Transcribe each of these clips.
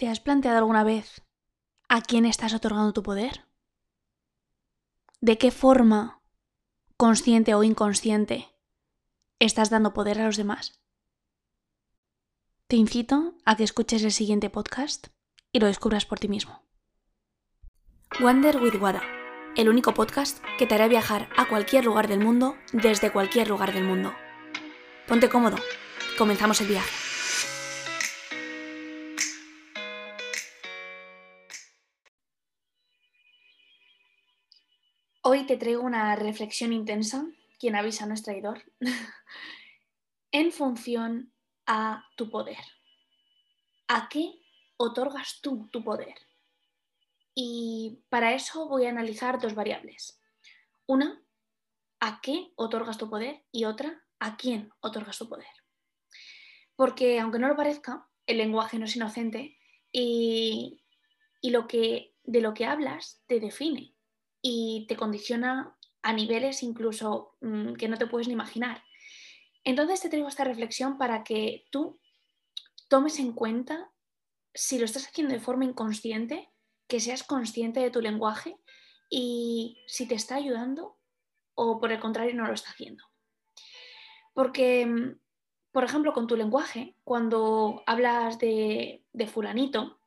¿Te has planteado alguna vez a quién estás otorgando tu poder? ¿De qué forma, consciente o inconsciente, estás dando poder a los demás? Te incito a que escuches el siguiente podcast y lo descubras por ti mismo. Wander with Wada, el único podcast que te hará viajar a cualquier lugar del mundo desde cualquier lugar del mundo. Ponte cómodo, comenzamos el viaje. Hoy te traigo una reflexión intensa, quien avisa no es traidor, en función a tu poder. ¿A qué otorgas tú tu poder? Y para eso voy a analizar dos variables. Una, ¿a qué otorgas tu poder? Y otra, ¿a quién otorgas tu poder? Porque aunque no lo parezca, el lenguaje no es inocente y, y lo que, de lo que hablas te define y te condiciona a niveles incluso mm, que no te puedes ni imaginar. Entonces te traigo esta reflexión para que tú tomes en cuenta si lo estás haciendo de forma inconsciente, que seas consciente de tu lenguaje y si te está ayudando o por el contrario no lo está haciendo. Porque, mm, por ejemplo, con tu lenguaje, cuando hablas de, de fulanito,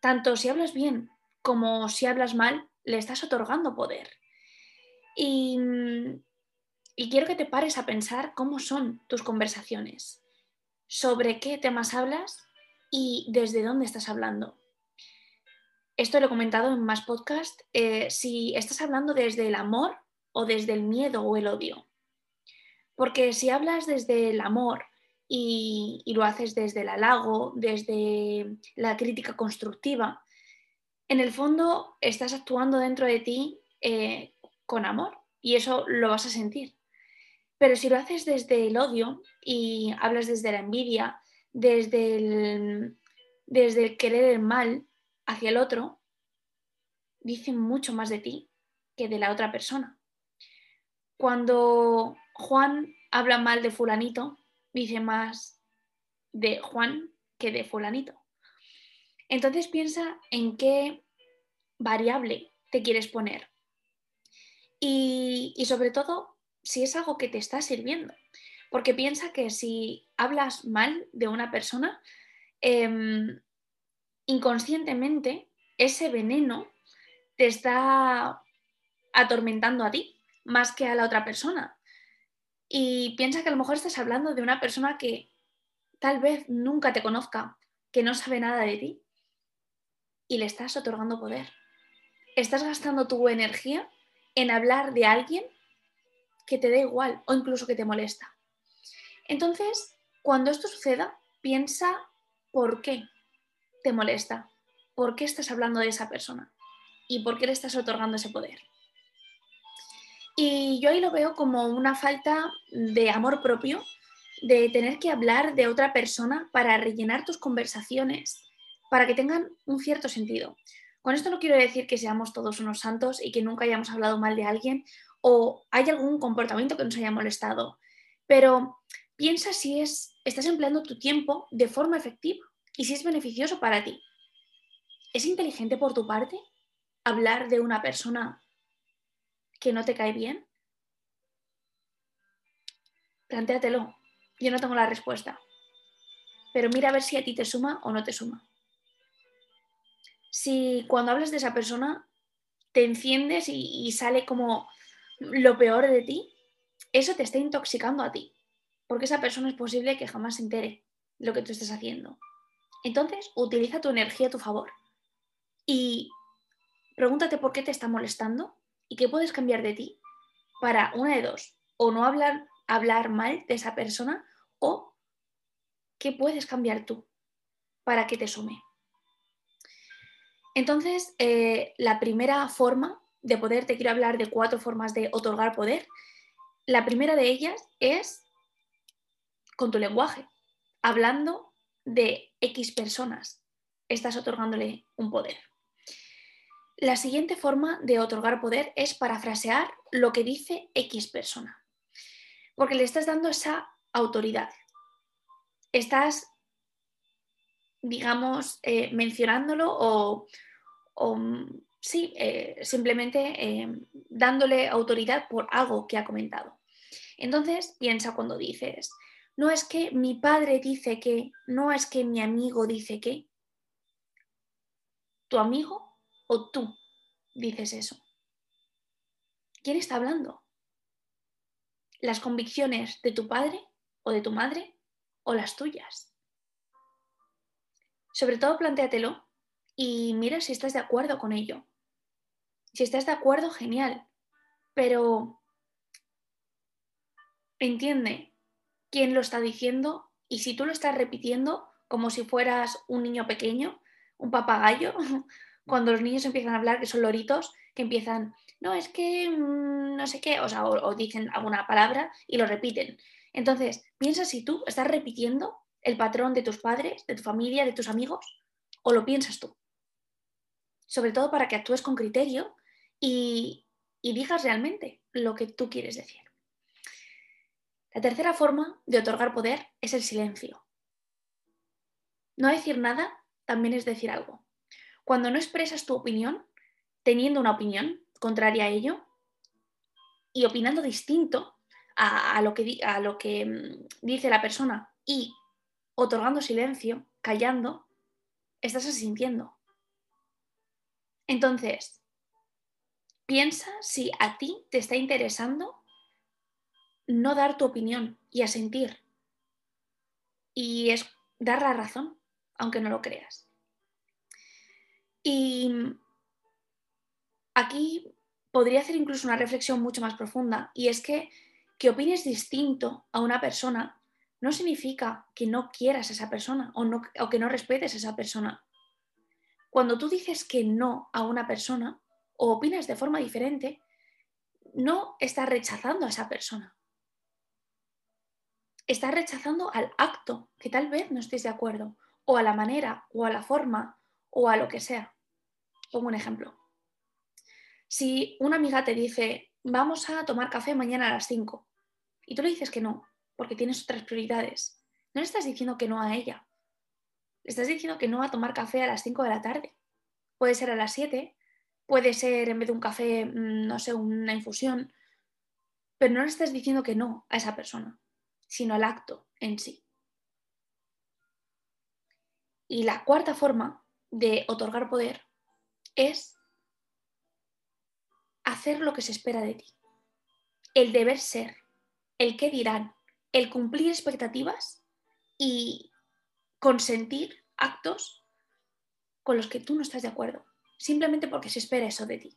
tanto si hablas bien como si hablas mal, le estás otorgando poder. Y, quiero que te pares a pensar cómo son tus conversaciones, sobre qué temas hablas y desde dónde estás hablando. Esto lo he comentado en más podcasts, eh, si estás hablando desde el amor o desde el miedo o el odio. Porque si hablas desde el amor y, y, lo haces desde el halago, desde la crítica constructiva, en el fondo estás actuando dentro de ti eh, con amor y eso lo vas a sentir. Pero si lo haces desde el odio y hablas desde la envidia, desde el, desde querer el mal hacia el otro, dice mucho más de ti que de la otra persona. Cuando Juan habla mal de fulanito, dice más de Juan que de fulanito. Entonces piensa en qué variable te quieres poner. Y, sobre todo, si es algo que te está sirviendo. Porque piensa que si hablas mal de una persona, em, inconscientemente ese veneno te está atormentando a ti más que a la otra persona. Y piensa que a lo mejor estás hablando de una persona que tal vez nunca te conozca, que no sabe nada de ti, y le estás otorgando poder. Estás gastando tu energía en hablar de alguien que te da igual o incluso que te molesta. Entonces, cuando esto suceda, piensa por qué te molesta, por qué estás hablando de esa persona y por qué le estás otorgando ese poder. Y yo ahí lo veo como una falta de amor propio, de tener que hablar de otra persona para rellenar tus conversaciones, para que tengan un cierto sentido. Con esto no quiero decir que seamos todos unos santos y que nunca hayamos hablado mal de alguien o hay algún comportamiento que nos haya molestado, pero piensa si es, estás empleando tu tiempo de forma efectiva y si es beneficioso para ti. ¿Es inteligente por tu parte hablar de una persona que no te cae bien? Plantéatelo. Yo no tengo la respuesta. Pero mira a ver si a ti te suma o no te suma si cuando hablas de esa persona te enciendes y, sale como lo peor de ti, eso te está intoxicando a ti, porque esa persona es posible que jamás se entere lo que tú estás haciendo. Entonces, utiliza tu energía a tu favor y pregúntate por qué te está molestando y qué puedes cambiar de ti para una de dos, o no hablar, hablar mal de esa persona o qué puedes cambiar tú para que te sume. Entonces, eh, la primera forma de poder, te quiero hablar de cuatro formas de otorgar poder. La primera de ellas es con tu lenguaje, hablando de X personas, estás otorgándole un poder. La siguiente forma de otorgar poder es parafrasear lo que dice X persona, porque le estás dando esa autoridad. Estás digamos, eh, mencionándolo o, mm, sí, eh, simplemente eh, dándole autoridad por algo que ha comentado. Entonces, piensa cuando dices, no es que mi padre dice que, no es que mi amigo dice que, tu amigo o tú dices eso. ¿Quién está hablando? ¿Las convicciones de tu padre o de tu madre o las tuyas? Sobre todo plantéatelo y mira si estás de acuerdo con ello. Si estás de acuerdo, genial, pero entiende quién lo está diciendo y si tú lo estás repitiendo como si fueras un niño pequeño, un papagayo, cuando los niños empiezan a hablar, que son loritos, que empiezan, no, es que mm, no sé qué, o sea, o, dicen alguna palabra y lo repiten. Entonces, piensa si tú estás repitiendo el patrón de tus padres, de tu familia, de tus amigos, o lo piensas tú. Sobre todo para que actúes con criterio y, y digas realmente lo que tú quieres decir. La tercera forma de otorgar poder es el silencio. No decir nada también es decir algo. Cuando no expresas tu opinión, teniendo una opinión contraria a ello y opinando distinto a, lo, que, a lo que mm, dice la persona y otorgando silencio, callando, estás asintiendo. Entonces, piensa si a ti te está interesando no dar tu opinión y asentir. Y es dar la razón, aunque no lo creas. Y aquí podría hacer incluso una reflexión mucho más profunda, y es que que opines distinto a una persona no significa que no quieras a esa persona o, no, que no respetes a esa persona. Cuando tú dices que no a una persona o opinas de forma diferente, no estás rechazando a esa persona. Estás rechazando al acto, que tal vez no estés de acuerdo, o a la manera, o a la forma, o a lo que sea. Pongo un ejemplo. Si una amiga te dice, vamos a tomar café mañana a las 5, y tú le dices que no, porque tienes otras prioridades, no le estás diciendo que no a ella. Le estás diciendo que no a tomar café a las 5 de la tarde. Puede ser a las 7, puede ser en vez de un café, mm, no sé, una infusión, pero no le estás diciendo que no a esa persona, sino al acto en sí. Y la cuarta forma de otorgar poder es hacer lo que se espera de ti. El deber ser, el qué dirán, el cumplir expectativas y consentir actos con los que tú no estás de acuerdo, simplemente porque se espera eso de ti.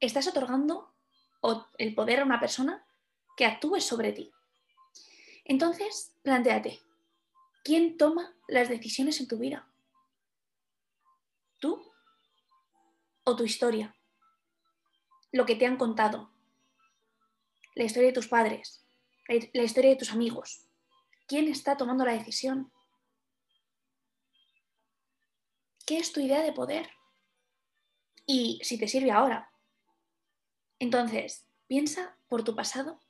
Estás otorgando el poder a una persona que actúe sobre ti. Entonces, planteate, ¿quién toma las decisiones en tu vida? ¿Tú o tu historia? Lo que te han contado. La historia de tus padres. La historia de tus amigos. ¿Quién está tomando la decisión? ¿Qué es tu idea de poder? Y si te sirve ahora. Entonces, piensa por tu pasado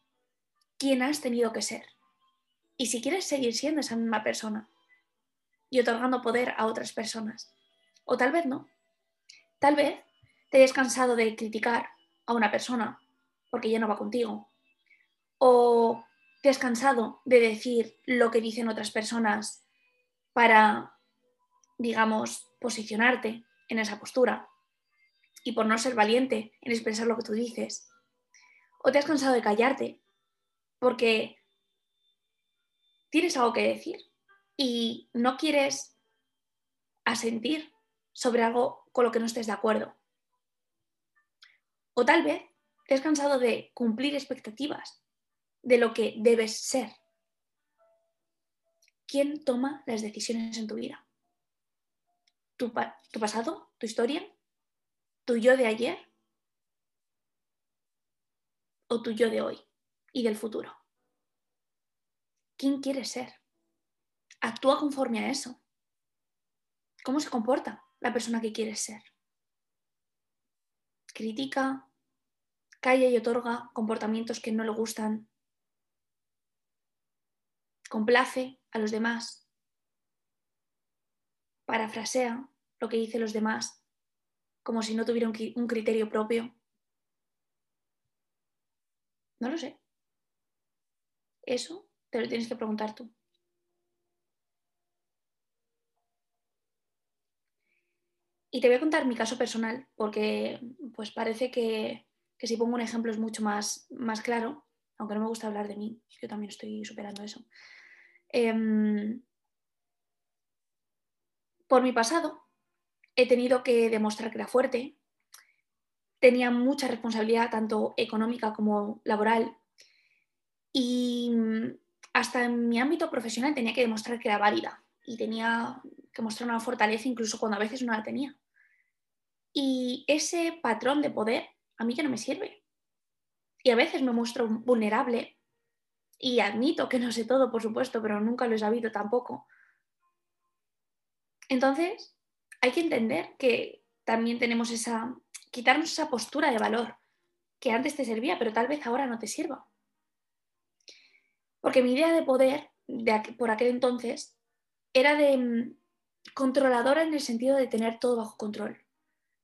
quién has tenido que ser. Y si quieres seguir siendo esa misma persona y otorgando poder a otras personas. O tal vez no. Tal vez te hayas cansado de criticar a una persona porque ya no va contigo. O te has cansado de decir lo que dicen otras personas para, digamos, posicionarte en esa postura y por no ser valiente en expresar lo que tú dices. O te has cansado de callarte porque tienes algo que decir y no quieres asentir sobre algo con lo que no estés de acuerdo. O tal vez te has cansado de cumplir expectativas de lo que debes ser. ¿Quién toma las decisiones en tu vida? ¿Tu, pasado? ¿Tu historia? ¿Tu yo de ayer? ¿O tu yo de hoy y del futuro? ¿Quién quieres ser? Actúa conforme a eso. ¿Cómo se comporta la persona que quieres ser? Critica, calla y otorga comportamientos que no le gustan. Complace a los demás. parafrasea lo que dicen los demás como si no tuviera un criterio propio. No lo sé. Eso te lo tienes que preguntar tú. Y te voy a contar mi caso personal, porque pues parece que, si pongo un ejemplo es mucho más, más claro, aunque no me gusta hablar de mí, yo también estoy superando eso. Em, por mi pasado, he tenido que demostrar que era fuerte, tenía mucha responsabilidad, tanto económica como laboral, y hasta en mi ámbito profesional tenía que demostrar que era válida y tenía que mostrar una fortaleza incluso cuando a veces no la tenía. Y ese patrón de poder a mí ya no me sirve. Y a veces me muestro vulnerable y admito que no sé todo, por supuesto, pero nunca lo he sabido tampoco. Entonces, hay que entender que también tenemos esa, quitarnos esa postura de valor que antes te servía, pero tal vez ahora no te sirva. Porque mi idea de poder de, por aquel entonces era de mm, controladora en el sentido de tener todo bajo control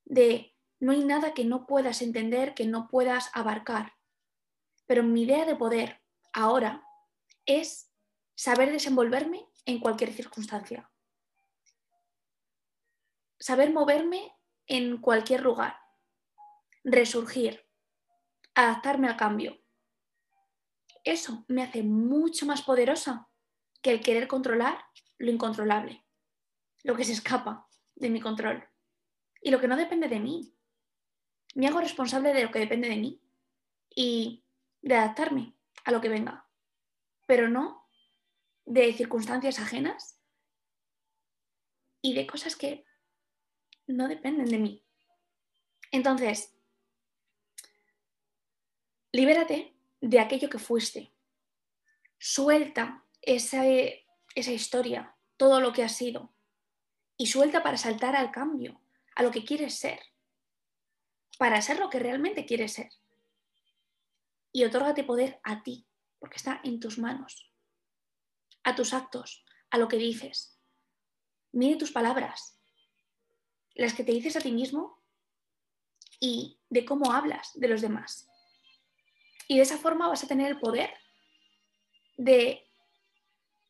de no hay nada que no puedas entender, que no puedas abarcar. Pero mi idea de poder ahora es saber desenvolverme en cualquier circunstancia. Saber moverme en cualquier lugar. Resurgir. Adaptarme al cambio. Eso me hace mucho más poderosa que el querer controlar lo incontrolable, lo que se escapa de mi control y lo que no depende de mí. Me hago responsable de lo que depende de mí y de adaptarme a lo que venga, pero no de circunstancias ajenas y de cosas que no dependen de mí. Entonces, libérate de aquello que fuiste. Suelta esa, esa historia, todo lo que has sido, y suelta para saltar al cambio, a lo que quieres ser, para ser lo que realmente quieres ser. Y otórgate poder a ti, porque está en tus manos, a tus actos, a lo que dices. Mire tus palabras, las que te dices a ti mismo y de cómo hablas de los demás. Y de esa forma vas a tener el poder de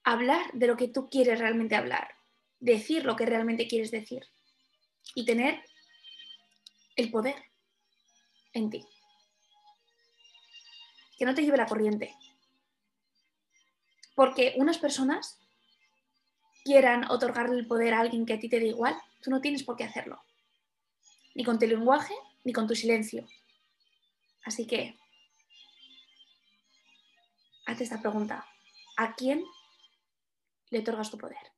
hablar de lo que tú quieres realmente hablar, decir lo que realmente quieres decir y tener el poder en ti. Que no te lleve la corriente. Porque unas personas quieran otorgarle el poder a alguien que a ti te da igual, tú no tienes por qué hacerlo. Ni con tu lenguaje, ni con tu silencio. Así que, hazte esta pregunta. ¿A quién le otorgas tu poder?